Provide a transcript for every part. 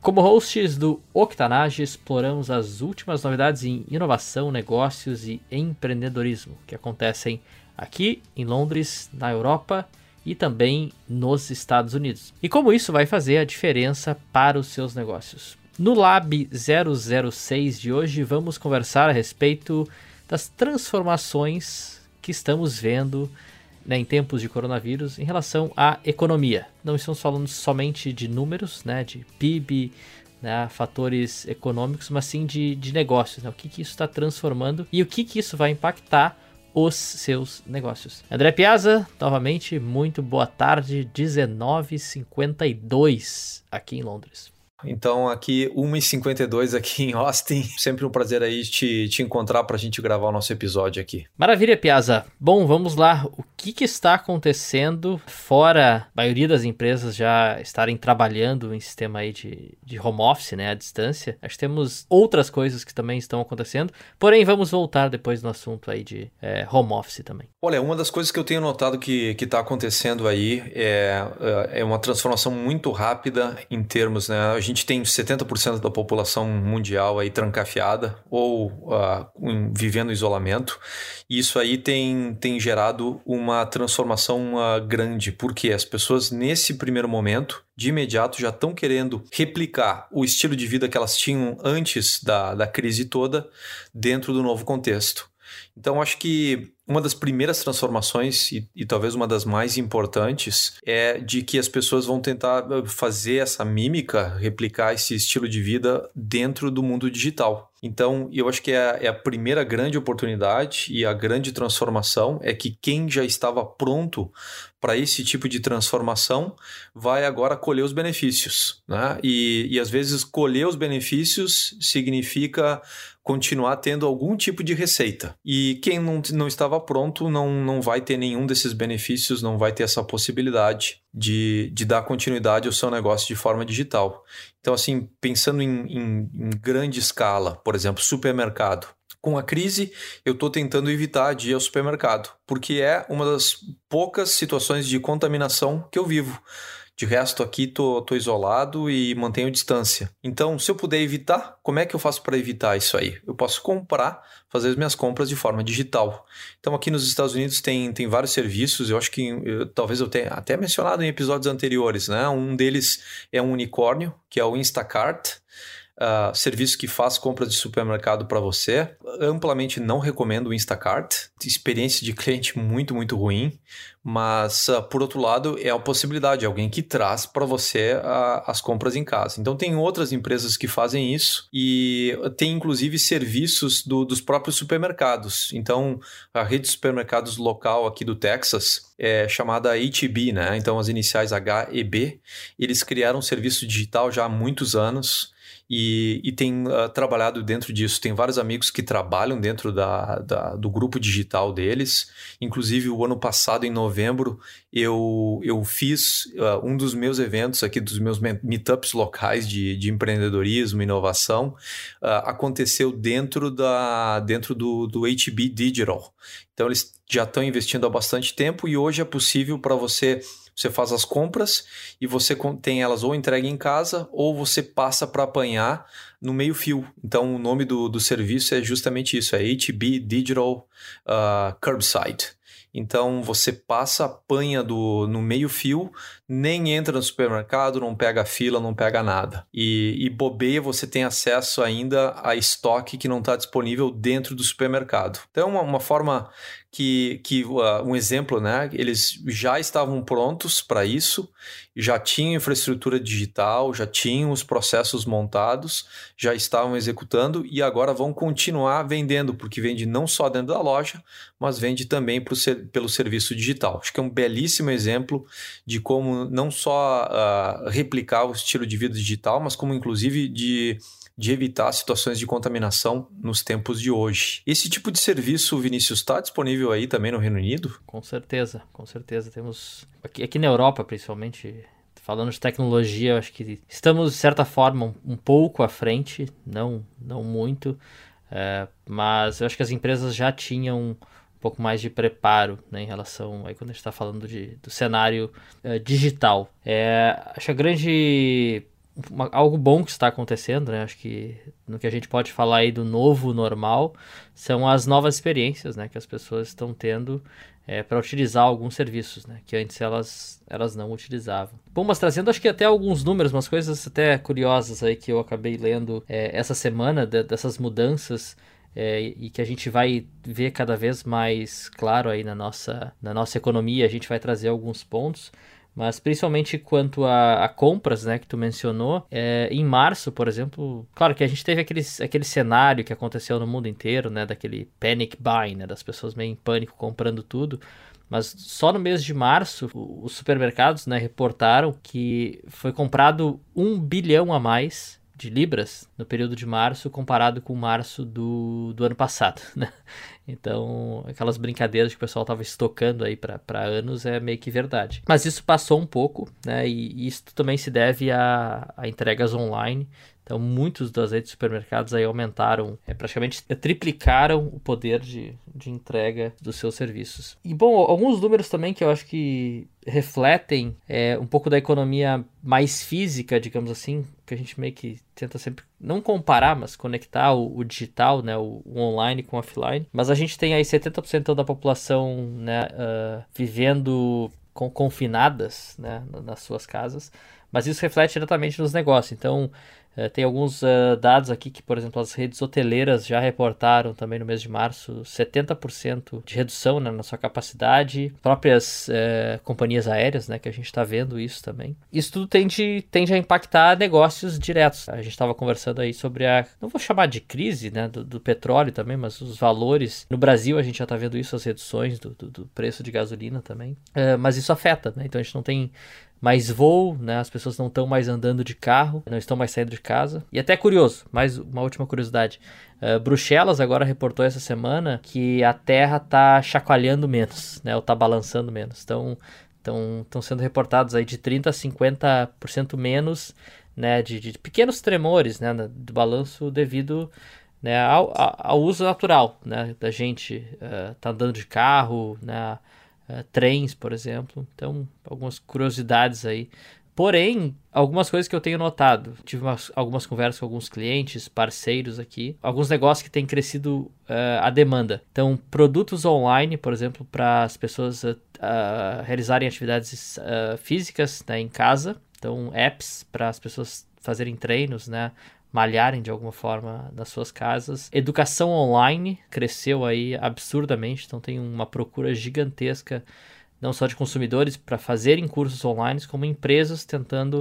Como hosts do Octanage, exploramos as últimas novidades em inovação, negócios e empreendedorismo que acontecem aqui em Londres, na Europa e também nos Estados Unidos. E como isso vai fazer a diferença para os seus negócios. No Lab 006 de hoje, vamos conversar a respeito das transformações que estamos vendo né, em tempos de coronavírus em relação à economia. Não estamos falando somente de números, né, de PIB, né, fatores econômicos, mas sim de, de negócios. Né, o que, que isso está transformando e o que, que isso vai impactar os seus negócios. André Piazza, novamente, muito boa tarde, 19h52 aqui em Londres. Então, aqui, 1h52 aqui em Austin. Sempre um prazer aí te, te encontrar para a gente gravar o nosso episódio aqui. Maravilha, Piazza. Bom, vamos lá. O que, que, está acontecendo fora a maioria das empresas já estarem trabalhando em sistema aí de, de home office, né, à distância? Acho que temos outras coisas que também estão acontecendo. Porém, vamos voltar depois no assunto aí de é, home office também. Olha, uma das coisas que eu tenho notado que está acontecendo aí é, é uma transformação muito rápida em termos, né? Gente tem 70% da população mundial aí trancafiada ou uh, vivendo isolamento. E isso aí tem, tem gerado uma transformação uh, grande, porque as pessoas, nesse primeiro momento, de imediato já estão querendo replicar o estilo de vida que elas tinham antes da, da crise toda dentro do novo contexto. Então, acho que uma das primeiras transformações, e, e, talvez uma das mais importantes, é de que as pessoas vão tentar eh, fazer essa mímica, replicar esse estilo de vida dentro do mundo digital. Então, eu acho que é, é a primeira grande oportunidade e a grande transformação é que quem já estava pronto para esse tipo de transformação vai agora colher os benefícios. Né? E, e às vezes colher os benefícios significa continuar tendo algum tipo de receita. E quem não, não estava pronto não, não vai ter nenhum desses benefícios, não vai ter essa possibilidade de, de dar continuidade ao seu negócio de forma digital. Então, assim, pensando em, em, em grande escala, por exemplo, supermercado. Com a crise, eu estou tentando evitar de ir ao supermercado, porque é uma das poucas situações de contaminação que eu vivo. De resto, aqui tô, tô isolado e mantenho distância. Então, se eu puder evitar, como é que eu faço para evitar isso aí? Eu posso comprar, fazer as minhas compras de forma digital. Então, aqui nos Estados Unidos tem, tem vários serviços, eu acho que eu, talvez eu tenha até mencionado em episódios anteriores, né? Um deles é um unicórnio, que é o Instacart uh, serviço que faz compras de supermercado para você. Amplamente não recomendo o Instacart. Experiência de cliente muito, muito ruim. Mas, uh, por outro lado, é a possibilidade, alguém que traz para você uh, as compras em casa. Então, tem outras empresas que fazem isso e tem inclusive serviços do, dos próprios supermercados. Então, a rede de supermercados local aqui do Texas é chamada HB, né? Então, as iniciais HEB. Eles criaram um serviço digital já há muitos anos e, e tem uh, trabalhado dentro disso. Tem vários amigos que trabalham dentro da, da, do grupo digital deles. Inclusive, o ano passado, em novembro, eu, eu fiz uh, um dos meus eventos aqui, dos meus meetups locais de, de empreendedorismo, inovação, uh, aconteceu dentro, da, dentro do, do HB Digital. Então, eles já estão investindo há bastante tempo e hoje é possível para você você faz as compras e você tem elas ou entregue em casa ou você passa para apanhar no meio fio. Então, o nome do, do serviço é justamente isso, é HB Digital uh, Curbside. Então você passa, apanha do, no meio fio, nem entra no supermercado, não pega fila, não pega nada. E, e bobeia, você tem acesso ainda a estoque que não está disponível dentro do supermercado. Então é uma, uma forma que, que uh, um exemplo, né? Eles já estavam prontos para isso, já tinham infraestrutura digital, já tinham os processos montados, já estavam executando e agora vão continuar vendendo, porque vende não só dentro da loja, mas vende também pro, pelo serviço digital. Acho que é um belíssimo exemplo de como não só uh, replicar o estilo de vida digital, mas como inclusive de de evitar situações de contaminação nos tempos de hoje. Esse tipo de serviço, Vinícius, está disponível aí também no Reino Unido? Com certeza, com certeza. Temos aqui, aqui na Europa, principalmente, falando de tecnologia, acho que estamos, de certa forma, um, pouco à frente, não, não muito, é, mas eu acho que as empresas já tinham um pouco mais de preparo né, em relação aí quando a gente está falando de, do cenário é, digital. É, acho que a grande uma, algo bom que está acontecendo, né? Acho que no que a gente pode falar aí do novo normal são as novas experiências, né? Que as pessoas estão tendo é, para utilizar alguns serviços, né? Que antes elas, elas não utilizavam. Bom, mas trazendo acho que até alguns números, umas coisas até curiosas aí que eu acabei lendo é, essa semana de, dessas mudanças é, e que a gente vai ver cada vez mais claro aí na nossa, na nossa economia. A gente vai trazer alguns pontos. Mas principalmente quanto a, a, compras, né, que tu mencionou, é, em março, por exemplo, claro que a gente teve aquele, aquele cenário que aconteceu no mundo inteiro, né, daquele panic buying, né, das pessoas meio em pânico comprando tudo. Mas só no mês de março, os supermercados né, reportaram que foi comprado um bilhão a mais de libras no período de março comparado com março do, do ano passado, né? Então, aquelas brincadeiras que o pessoal estava estocando aí para anos é meio que verdade. Mas isso passou um pouco, né? E isso também se deve a, a entregas online. Então, muitos das redes de supermercados aí aumentaram, é, praticamente triplicaram o poder de, de entrega dos seus serviços. E, bom, alguns números também que eu acho que refletem é, um pouco da economia mais física, digamos assim, que a gente meio que tenta sempre não comparar, mas conectar o, o digital, né, o, o, online com o offline. Mas a gente tem aí 70% da população né, uh, vivendo com, confinadas né, nas suas casas, mas isso reflete diretamente nos negócios. Então, é, tem alguns uh, dados aqui que, por exemplo, as redes hoteleiras já reportaram também no mês de março 70% de redução né, na sua capacidade. Próprias uh, companhias aéreas, né, que a gente está vendo isso também. Isso tudo tende, tende a impactar negócios diretos. A gente estava conversando aí sobre a, não vou chamar de crise né, do, do petróleo também, mas os valores. No Brasil a gente já está vendo isso, as reduções do, do, do, preço de gasolina também. Mas isso afeta, né? Então a gente não tem mais voo, né? As pessoas não estão mais andando de carro, não estão mais saindo de casa. E até curioso, mais uma última curiosidade. Uh, Bruxelas agora reportou essa semana que a Terra está chacoalhando menos, né? Ou está balançando menos. Então, estão sendo reportados aí de 30 a 50% menos, né? De, de, pequenos tremores, né? Do balanço devido né, ao, ao uso natural, né? Da gente uh, tá andando de carro, né? Uh, trens, por exemplo. Então, algumas curiosidades aí. Porém, algumas coisas que eu tenho notado. Tive umas, algumas conversas com alguns clientes, parceiros aqui. Alguns negócios que têm crescido uh, a demanda. Então, produtos online, por exemplo, para as pessoas uh, realizarem atividades físicas né, em casa. Então, apps para as pessoas fazerem treinos, né? Malharem de alguma forma nas suas casas. Educação online cresceu aí absurdamente, então tem uma procura gigantesca não só de consumidores para fazerem cursos online, como empresas tentando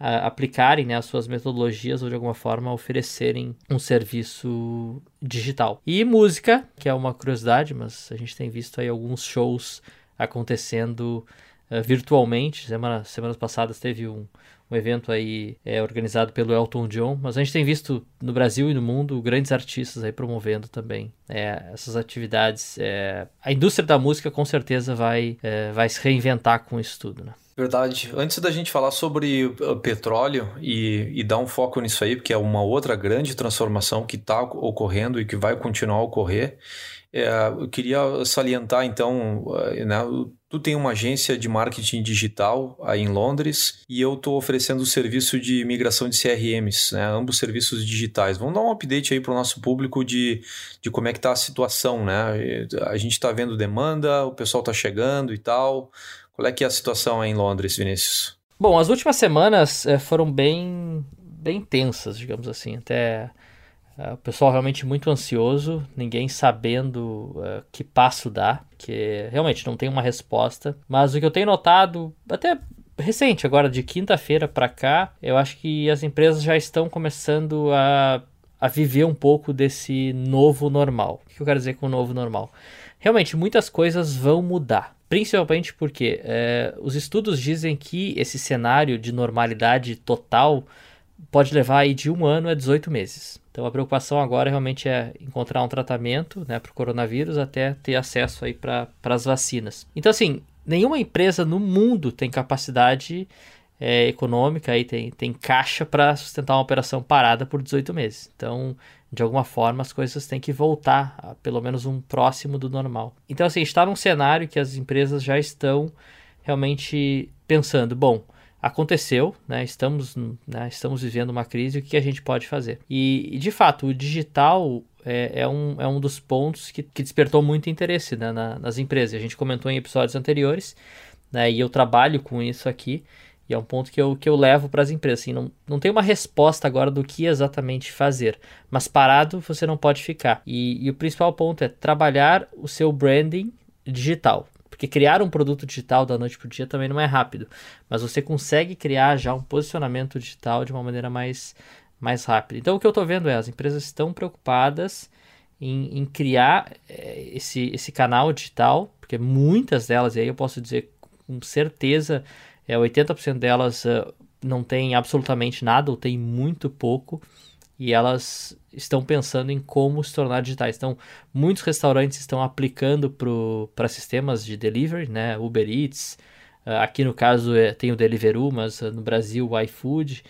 uh, aplicarem né, as suas metodologias ou de alguma forma oferecerem um serviço digital. E música, que é uma curiosidade, mas a gente tem visto aí alguns shows acontecendo uh, virtualmente. Semana, semanas passadas teve um, um evento aí é, organizado pelo Elton John, mas a gente tem visto no Brasil e no mundo grandes artistas aí promovendo também é, essas atividades. É, a indústria da música com certeza vai, é, vai se reinventar com isso tudo, né? Verdade. Antes da gente falar sobre uh, petróleo e, e, dar um foco nisso aí, porque é uma outra grande transformação que está ocorrendo e que vai continuar a ocorrer, é, eu queria salientar então, uh, né, Tu tem uma agência de marketing digital aí em Londres e eu estou oferecendo o serviço de migração de CRMs, né? ambos serviços digitais. Vamos dar um update aí para o nosso público de, de como é que está a situação. Né? A gente está vendo demanda, o pessoal está chegando e tal. Qual é que é a situação em Londres, Vinícius? Bom, as últimas semanas é, foram bem, bem tensas, digamos assim. Até Uh, o pessoal realmente muito ansioso, ninguém sabendo uh, que passo dar, que realmente não tem uma resposta. Mas o que eu tenho notado, até recente, agora de quinta-feira para cá, eu acho que as empresas já estão começando a, a viver um pouco desse novo normal. O que eu quero dizer com o novo normal? Realmente, muitas coisas vão mudar. Principalmente porque é, os estudos dizem que esse cenário de normalidade total pode levar aí de um ano a 18 meses. Então a preocupação agora realmente é encontrar um tratamento né, para o coronavírus até ter acesso para as vacinas. Então assim, nenhuma empresa no mundo tem capacidade é, econômica, aí tem, tem caixa para sustentar uma operação parada por 18 meses. Então, de alguma forma, as coisas têm que voltar a pelo menos um próximo do normal. Então, assim, está num cenário que as empresas já estão realmente pensando, bom, aconteceu, né? Estamos, né? estamos vivendo uma crise, o que a gente pode fazer? E, de fato, o digital é, é, um, é um dos pontos que, que despertou muito interesse né? Na, nas empresas. A gente comentou em episódios anteriores, né? E eu trabalho com isso aqui. E é um ponto que eu, que eu levo para as empresas. Assim, não, não tem uma resposta agora do que exatamente fazer. Mas parado você não pode ficar. E, e o principal ponto é trabalhar o seu branding digital. Porque criar um produto digital da noite para o dia também não é rápido. Mas você consegue criar já um posicionamento digital de uma maneira mais, mais rápida. Então o que eu estou vendo é as empresas estão preocupadas em, em criar é, esse, esse canal digital, porque muitas delas, e aí eu posso dizer com certeza, é, 80% delas uh, não tem absolutamente nada ou tem muito pouco e elas estão pensando em como se tornar digitais. Então, muitos restaurantes estão aplicando para sistemas de delivery, né? Uber Eats, uh, aqui no caso é, tem o Deliveroo, mas uh, no Brasil o iFood.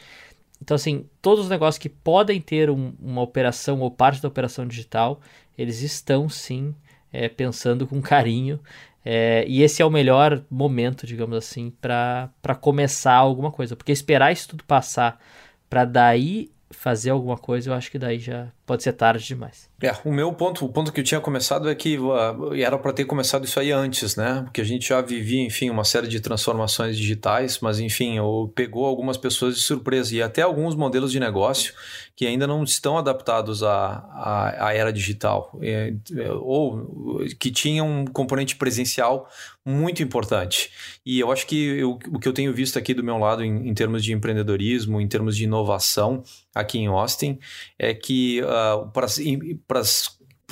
Então, assim, todos os negócios que podem ter um, uma operação ou parte da operação digital, eles estão sim é, pensando com carinho. É, e esse é o melhor momento, digamos assim, para começar alguma coisa. Porque esperar isso tudo passar para daí fazer alguma coisa, eu acho que daí já pode ser tarde demais. É, o meu ponto, o ponto que eu tinha começado é que uh, era para ter começado isso aí antes, né? Porque a gente já vivia, enfim, uma série de transformações digitais, mas enfim, pegou algumas pessoas de surpresa e até alguns modelos de negócio que ainda não estão adaptados à, à, à era digital, é, é, ou que tinham um componente presencial muito importante. E eu acho que eu, o que eu tenho visto aqui do meu lado em, em termos de empreendedorismo, em termos de inovação aqui em Austin, é que uh, para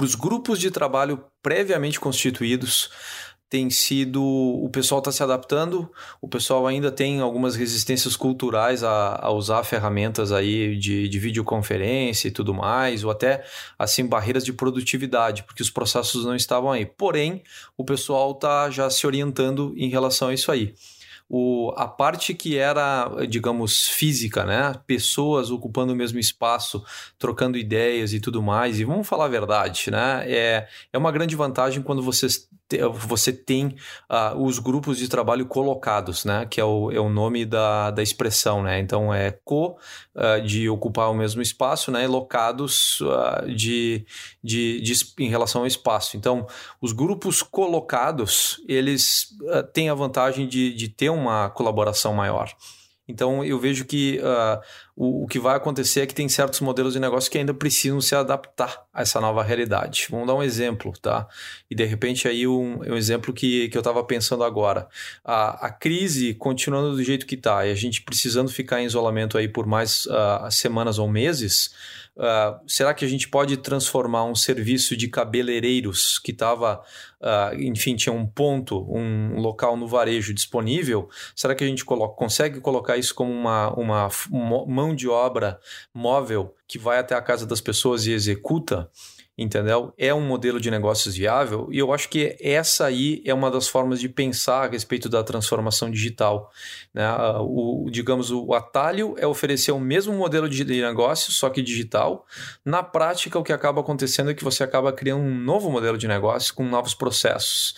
os grupos de trabalho previamente constituídos, tem sido. O pessoal está se adaptando, o pessoal ainda tem algumas resistências culturais a, a usar ferramentas aí de, de, videoconferência e tudo mais, ou até assim barreiras de produtividade, porque os processos não estavam aí. Porém, o pessoal está já se orientando em relação a isso aí o, a parte que era, digamos, física, né? Pessoas ocupando o mesmo espaço, trocando ideias e tudo mais. E vamos falar a verdade, né? É, é uma grande vantagem quando você, você tem uh, os grupos de trabalho colocados, né? Que é o, é o nome da, da expressão, né? Então é co uh, de ocupar o mesmo espaço, né? E locados uh, de, de, de, em relação ao espaço. Então, os grupos colocados, eles têm a vantagem de, de ter um uma colaboração maior. Então eu vejo que uh, o, o, que vai acontecer é que tem certos modelos de negócio que ainda precisam se adaptar a essa nova realidade. Vamos dar um exemplo, tá? E de repente aí um, um exemplo que, que eu estava pensando agora. A, a crise continuando do jeito que está e a gente precisando ficar em isolamento aí por mais uh, semanas ou meses, Uh, será que a gente pode transformar um serviço de cabeleireiros que estava, uh, enfim, tinha um ponto, um local no varejo disponível? Será que a gente coloca, consegue colocar isso como uma, uma mão de obra móvel que vai até a casa das pessoas e executa? Entendeu? É um modelo de negócios viável e eu acho que essa aí é uma das formas de pensar a respeito da transformação digital. Né? O, digamos, o atalho é oferecer o mesmo modelo de negócio, só que digital. Na prática, o que acaba acontecendo é que você acaba criando um novo modelo de negócio com novos processos.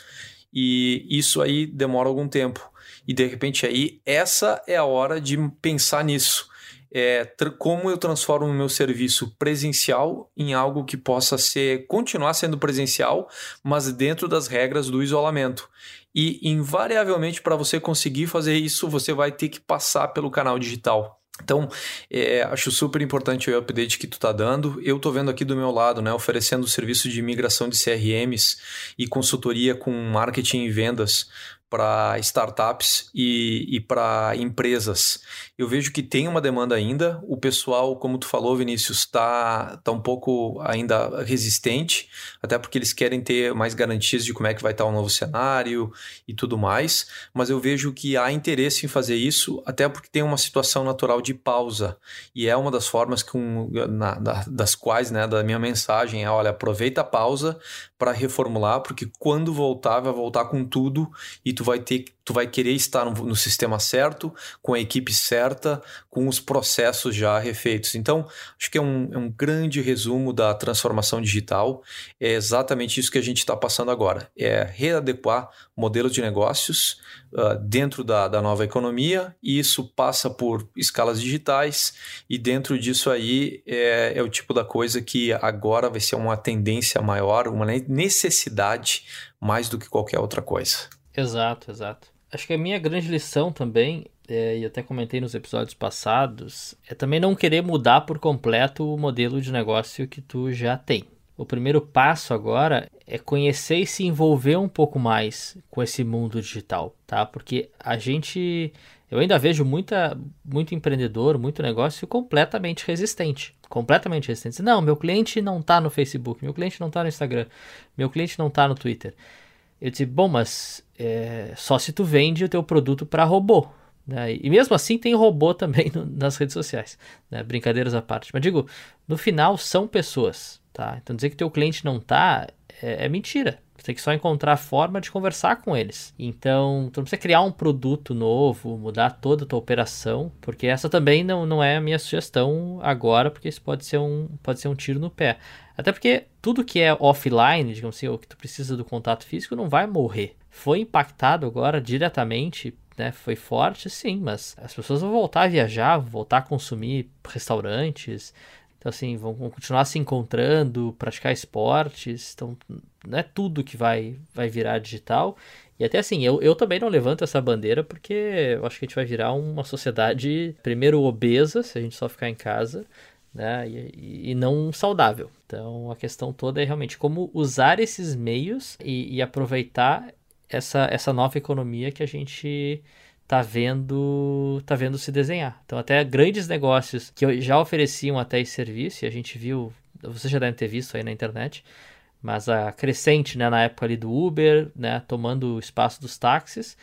E isso aí demora algum tempo. E de repente aí, essa é a hora de pensar nisso é, como eu transformo o meu serviço presencial em algo que possa ser continuar sendo presencial, mas dentro das regras do isolamento. E invariavelmente para você conseguir fazer isso, você vai ter que passar pelo canal digital. Então, é, acho super importante o update que tu está dando. Eu estou vendo aqui do meu lado, né, oferecendo serviço de migração de CRMs e consultoria com marketing e vendas para startups e, e para empresas. Eu vejo que tem uma demanda ainda. O pessoal, como tu falou, Vinícius, está tá um pouco ainda resistente, até porque eles querem ter mais garantias de como é que vai estar o novo cenário e tudo mais. Mas eu vejo que há interesse em fazer isso, até porque tem uma situação natural de pausa. E é uma das formas com, na, das quais, né, da minha mensagem é: olha, aproveita a pausa para reformular, porque quando voltar, vai voltar com tudo e tu vai ter, tu vai querer estar no, no, sistema certo, com a equipe certa, com os processos já refeitos. Então, acho que é um, é um grande resumo da transformação digital. É exatamente isso que a gente está passando agora. É readequar modelos de negócios uh, dentro da, da nova economia, e isso passa por escalas digitais, e dentro disso aí é, é o tipo da coisa que agora vai ser uma tendência maior, uma necessidade mais do que qualquer outra coisa. Exato, exato. Acho que a minha grande lição também, é, e até comentei nos episódios passados, é também não querer mudar por completo o modelo de negócio que tu já tem. O primeiro passo agora é conhecer e se envolver um pouco mais com esse mundo digital, tá? Porque a gente, eu ainda vejo muita, muito empreendedor, muito negócio completamente resistente, completamente resistente. Não, meu cliente não está no Facebook, meu cliente não está no Instagram, meu cliente não está no Twitter. Eu disse, bom, mas é, só se tu vende o teu produto para robô. Né? E mesmo assim tem robô também no, nas redes sociais. Né? Brincadeiras à parte. Mas digo, no final são pessoas. Tá? Então dizer que teu cliente não tá é, é mentira. Você tem que só encontrar a forma de conversar com eles. Então, tu não precisa criar um produto novo, mudar toda a tua operação, porque essa também não, não é a minha sugestão agora, porque isso pode ser um, pode ser um tiro no pé. Até porque tudo que é offline, digamos assim, ou que tu precisa do contato físico, não vai morrer. Foi impactado agora diretamente né, foi forte, sim, mas as pessoas vão voltar a viajar, vão voltar a consumir restaurantes, então, assim, vão continuar se encontrando, praticar esportes. Então, não é tudo que vai, vai virar digital. E até assim, eu, eu também não levanto essa bandeira porque eu acho que a gente vai virar uma sociedade, primeiro, obesa, se a gente só ficar em casa, né? E, e não saudável. Então, a questão toda é realmente como usar esses meios e, e aproveitar essa, essa nova economia que a gente tá vendo tá vendo se desenhar. Então até grandes negócios que já ofereciam até esse serviço, e a gente viu, você já deve ter visto aí na internet, mas a crescente, né, na época ali do Uber, né, tomando o espaço dos táxis,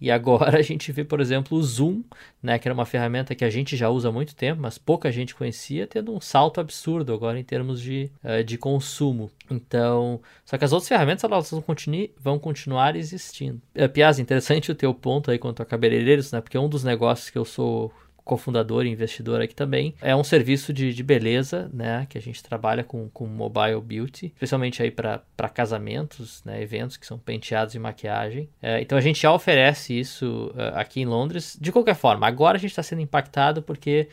e agora a gente vê, por exemplo, o Zoom, né, que era uma ferramenta que a gente já usa há muito tempo, mas pouca gente conhecia, tendo um salto absurdo agora em termos de, uh, de consumo. Então, só que as outras ferramentas elas vão, continue, vão continuar existindo. Uh, interessante o teu ponto aí quanto a cabeleireiros, né, porque é um dos negócios que eu sou cofundador e investidor aqui também. É um serviço de, de beleza, né? Que a gente trabalha com, com mobile beauty, especialmente aí para casamentos, né? Eventos que são penteados e maquiagem. É, então a gente já oferece isso uh, aqui em Londres. De qualquer forma, agora a gente está sendo impactado porque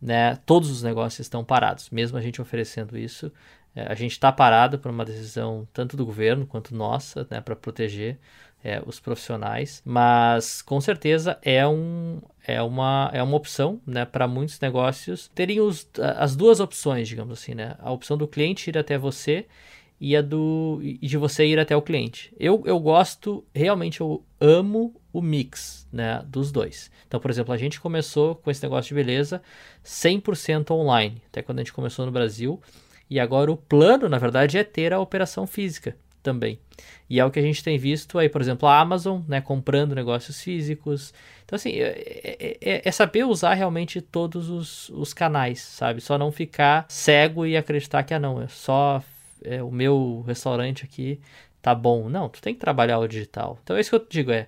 né, todos os negócios estão parados. Mesmo a gente oferecendo isso, é, a gente está parado por uma decisão tanto do governo quanto nossa, né? Para proteger é, os profissionais, mas com certeza é, um, é, uma, é uma opção né, para muitos negócios terem os, as duas opções, digamos assim, né? A opção do cliente ir até você e a do e de você ir até o cliente. Eu, eu gosto, realmente eu amo o mix né, dos dois. Então, por exemplo, a gente começou com esse negócio de beleza 100% online, até quando a gente começou no Brasil, e agora o plano, na verdade, é ter a operação física também. E é o que a gente tem visto aí, por exemplo, a Amazon, né, comprando negócios físicos. Então, assim, é, é, é, é saber usar realmente todos os, os, canais, sabe? Só não ficar cego e acreditar que, ah, não, é só é, o meu restaurante aqui tá bom. Não, tu tem que trabalhar o digital. Então, é isso que eu digo, é,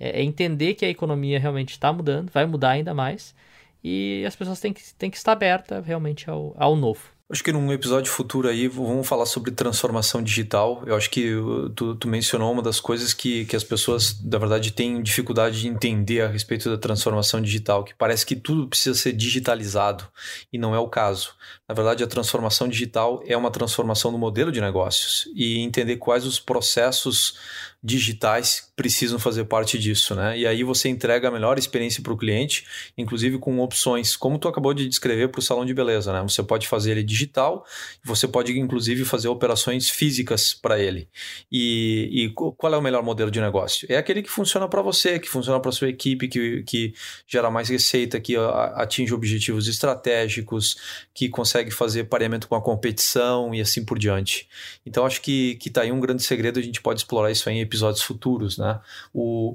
é, é entender que a economia realmente está mudando, vai mudar ainda mais, e as pessoas têm que, têm que estar abertas realmente ao, ao novo. Acho que num episódio futuro aí vamos falar sobre transformação digital. Eu acho que tu, tu, mencionou uma das coisas que, que as pessoas, na verdade, têm dificuldade de entender a respeito da transformação digital, que parece que tudo precisa ser digitalizado e não é o caso. Na verdade, a transformação digital é uma transformação do modelo de negócios e entender quais os processos digitais precisam fazer parte disso, né? E aí você entrega a melhor experiência para o cliente, inclusive com opções, como tu acabou de descrever para o salão de beleza, né? Você pode fazer ele digital, você pode inclusive fazer operações físicas para ele. E, e, qual é o melhor modelo de negócio? É aquele que funciona para você, que funciona para sua equipe, que, que gera mais receita, que atinge objetivos estratégicos, que consegue fazer pareamento com a competição e assim por diante. Então acho que que tá aí um grande segredo, a gente pode explorar isso aí episódios futuros, né?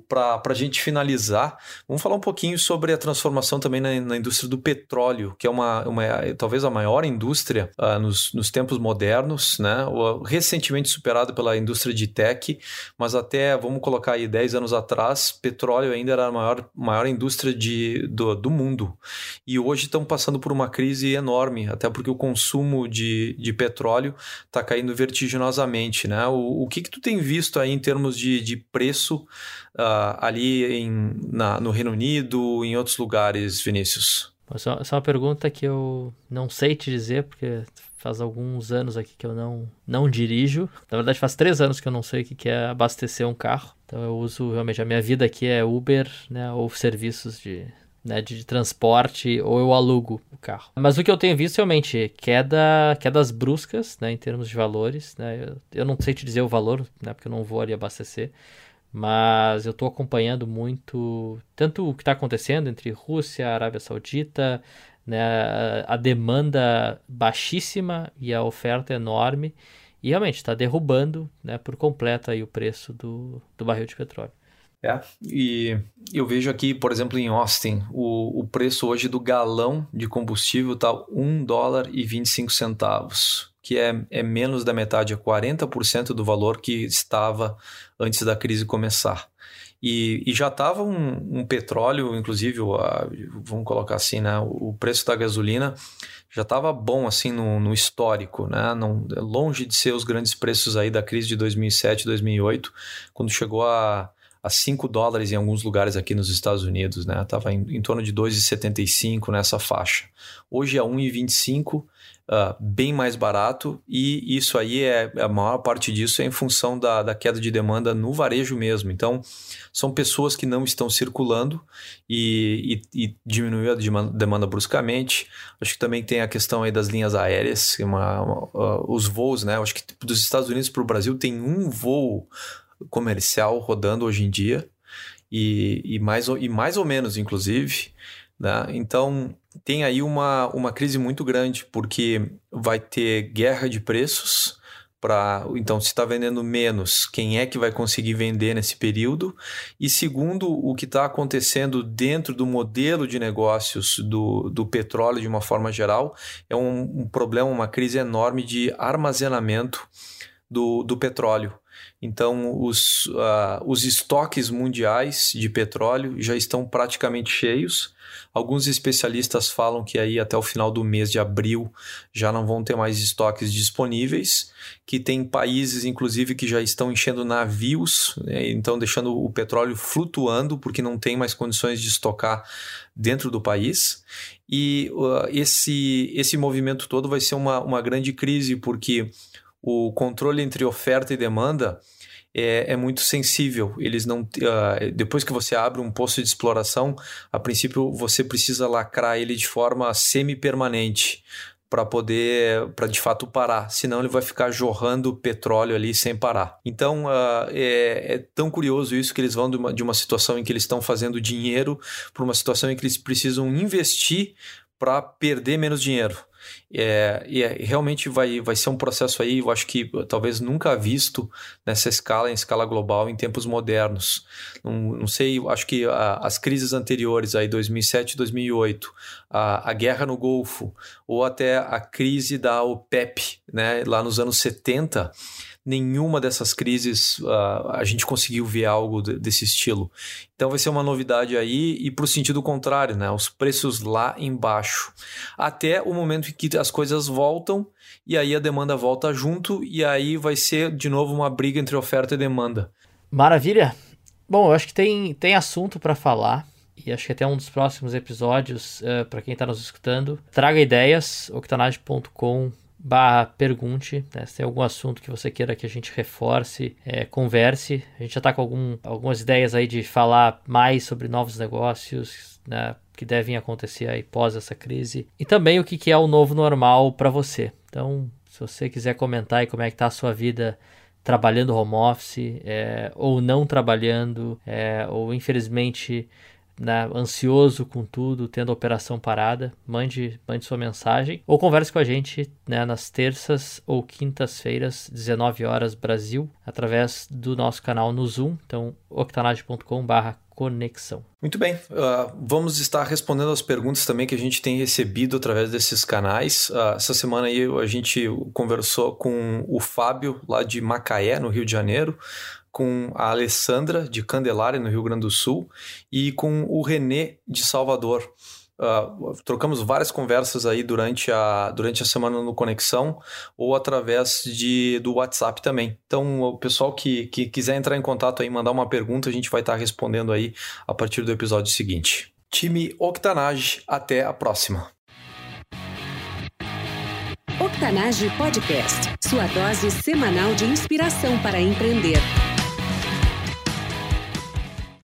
Para a gente finalizar, vamos falar um pouquinho sobre a transformação também na, na indústria do petróleo, que é uma, uma talvez a maior indústria uh, nos, nos tempos modernos, né? recentemente superado pela indústria de tech, mas até vamos colocar aí 10 anos atrás, petróleo ainda era a maior, maior indústria de, do, do mundo. E hoje estão passando por uma crise enorme, até porque o consumo de, de petróleo está caindo vertiginosamente, né? O, o que, que tu tem visto aí em termos de, de preço uh, ali em, na, no Reino Unido, em outros lugares, Vinícius? Só, só uma pergunta que eu não sei te dizer, porque faz alguns anos aqui que eu não, não dirijo. Na verdade, faz três anos que eu não sei o que é abastecer um carro. Então eu uso realmente, a minha vida aqui é Uber, né, ou serviços de, né, de transporte ou eu alugo o carro. Mas o que eu tenho visto realmente queda, quedas bruscas, né, em termos de valores, né, eu, eu não sei te dizer o valor, né, porque eu não vou ali abastecer, mas eu estou acompanhando muito tanto o que está acontecendo entre Rússia, Arábia Saudita, né, a demanda baixíssima e a oferta enorme, e realmente está derrubando né, por completo aí o preço do, do barril de petróleo. É, e eu vejo aqui, por exemplo, em Austin, o, o preço hoje do galão de combustível está 1 dólar e 25 centavos, que é, é menos da metade, é 40% do valor que estava antes da crise começar. E, e já estava um, um, petróleo, inclusive, a, vamos colocar assim, né, o preço da gasolina já estava bom assim no, no, histórico, né? Não, longe de ser os grandes preços aí da crise de 2007, 2008, quando chegou a a 5 dólares em alguns lugares aqui nos Estados Unidos, né? Tava em, em torno de 2,75 nessa faixa. Hoje é 1,25, uh, ah, bem mais barato, e isso aí é a maior parte disso é em função da, da queda de demanda no varejo mesmo. Então, são pessoas que não estão circulando e, e, e diminuiu a demanda bruscamente. Acho que também tem a questão aí das linhas aéreas, uma, uma, uh, os voos, né? Acho que dos Estados Unidos para o Brasil tem um voo comercial rodando hoje em dia, e, e, mais, e mais ou menos, inclusive. Né? Então, tem aí uma, uma crise muito grande, porque vai ter guerra de preços. Pra, então, se está vendendo menos, quem é que vai conseguir vender nesse período? E segundo, o que está acontecendo dentro do modelo de negócios do, do petróleo de uma forma geral, é um, um problema, uma crise enorme de armazenamento do, do petróleo. Então, os, uh, os estoques mundiais de petróleo já estão praticamente cheios. Alguns especialistas falam que aí até o final do mês de abril já não vão ter mais estoques disponíveis, que tem países, inclusive, que já estão enchendo navios, né? então deixando o petróleo flutuando, porque não tem mais condições de estocar dentro do país. E uh, esse, esse movimento todo vai ser uma, uma grande crise, porque o controle entre oferta e demanda é, é muito sensível. Eles não, uh, depois que você abre um posto de exploração, a princípio você precisa lacrar ele de forma semi-permanente para poder, para de fato parar, senão ele vai ficar jorrando petróleo ali sem parar. Então uh, é, é, tão curioso isso que eles vão de uma, de uma situação em que eles estão fazendo dinheiro para uma situação em que eles precisam investir para perder menos dinheiro. É, e é, realmente vai, vai ser um processo aí, eu acho que talvez nunca visto nessa escala, em escala global, em tempos modernos. Não, não sei, acho que a, as crises anteriores, aí 2007 2008, a, a guerra no Golfo, ou até a crise da OPEP, né, lá nos anos 70, nenhuma dessas crises uh, a gente conseguiu ver algo desse estilo. Então vai ser uma novidade aí e para o sentido contrário, né? Os preços lá embaixo. Até o momento em que as coisas voltam e aí a demanda volta junto e aí vai ser de novo uma briga entre oferta e demanda. Maravilha. Bom, eu acho que tem, tem assunto para falar e acho que até um dos próximos episódios, uh, eh, para quem está nos escutando, traga ideias, octanage.com barra pergunte, né? Se tem algum assunto que você queira que a gente reforce, é, converse. A gente já está com algum, algumas ideias aí de falar mais sobre novos negócios, né? Que devem acontecer aí pós essa crise. E também o que, que é o novo normal para você. Então, se você quiser comentar aí como é que está a sua vida trabalhando home office, é, ou não trabalhando, é, ou infelizmente né, ansioso com tudo, tendo a operação parada, mande, mande sua mensagem ou converse com a gente né, nas terças ou quintas-feiras, 19 horas Brasil, através do nosso canal no Zoom, então octanage.com/barra conexão. Muito bem, uh, vamos estar respondendo as perguntas também que a gente tem recebido através desses canais. Uh, essa semana aí a gente conversou com o Fábio lá de Macaé, no Rio de Janeiro com a Alessandra de Candelária, no Rio Grande do Sul, e com o Renê de Salvador. Uh, trocamos várias conversas aí durante a, durante a semana no Conexão ou através de, do WhatsApp também. Então, o pessoal que, que quiser entrar em contato aí, mandar uma pergunta, a gente vai estar respondendo aí a partir do episódio seguinte. Time Octanage, até a próxima. Octanage Podcast, sua dose semanal de inspiração para empreender.